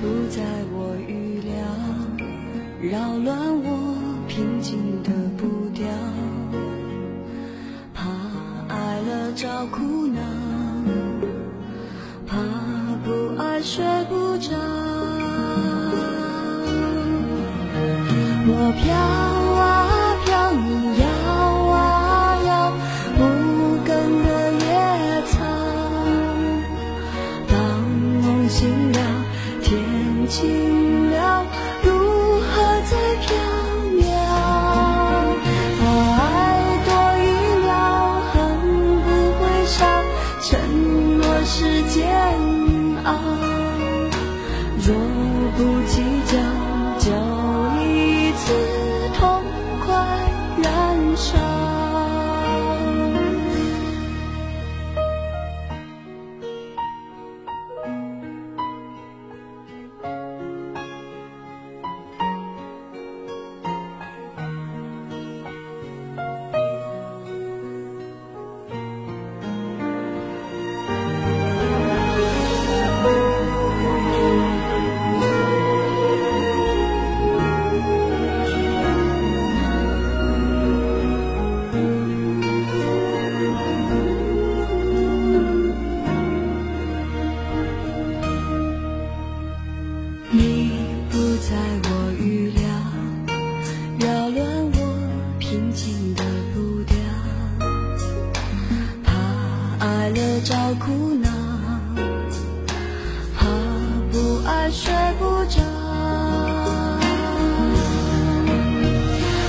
不在我预料，扰乱我平静的步调，怕爱了找苦恼，怕不爱睡不着。我飘伤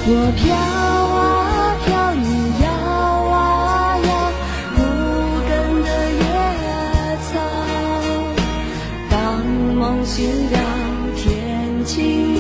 我飘啊飘，你摇啊摇，无根的野草。当梦醒了，天晴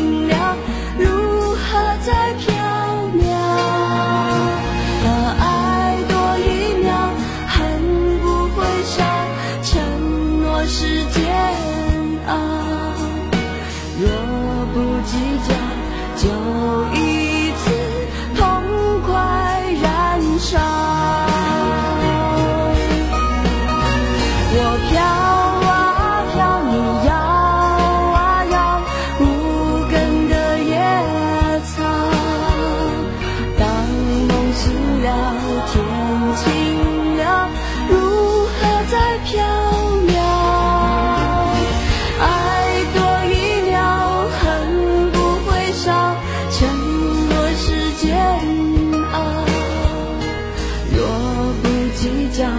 不计较，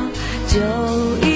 就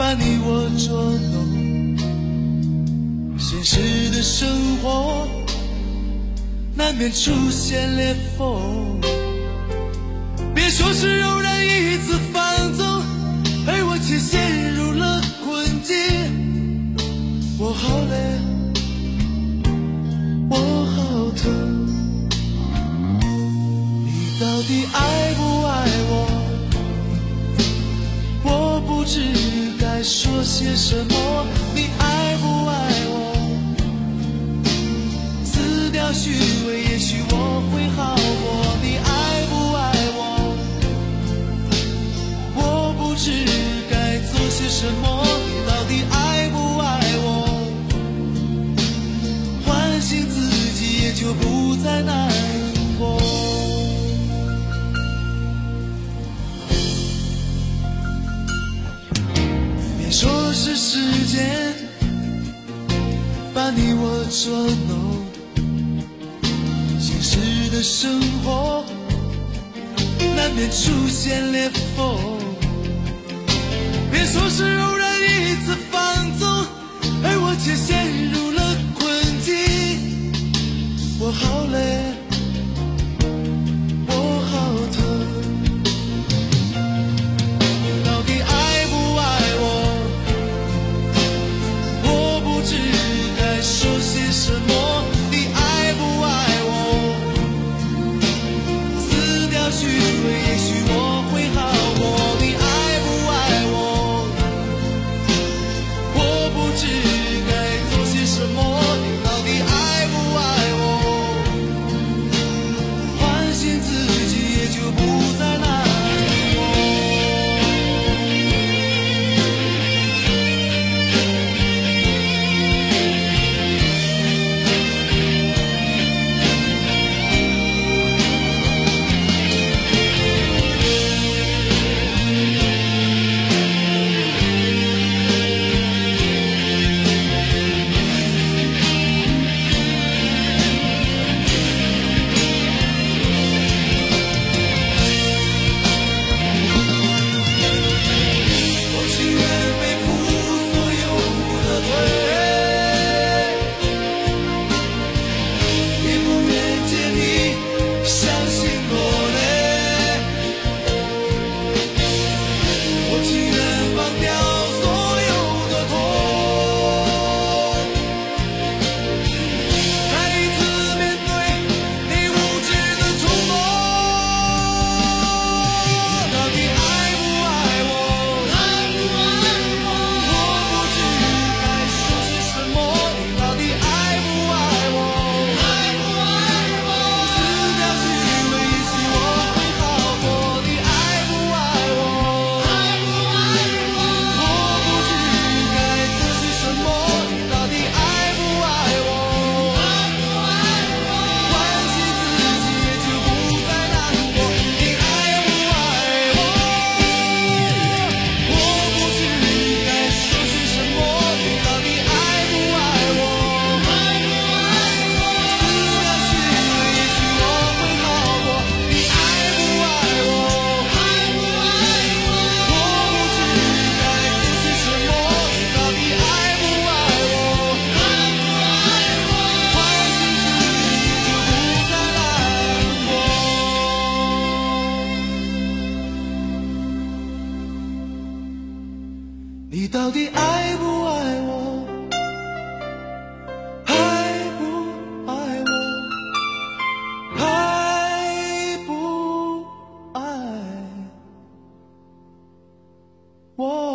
把你我捉弄，现实的生活难免出现裂缝。别说是偶然一次放纵，而我却陷入了困境。我好累，我好疼，你到底爱不爱什么？你爱不爱我？撕掉虚伪，也许我会好过。你爱不爱我？我不知该做些什么。你到底爱不爱我？唤醒自己，也就不再难过。说 no 现实的生活难免出现裂缝，别说是偶然一次放纵，而我却陷入了困境。我好累。reçu 你到底爱不爱我？爱不爱我？爱不爱我？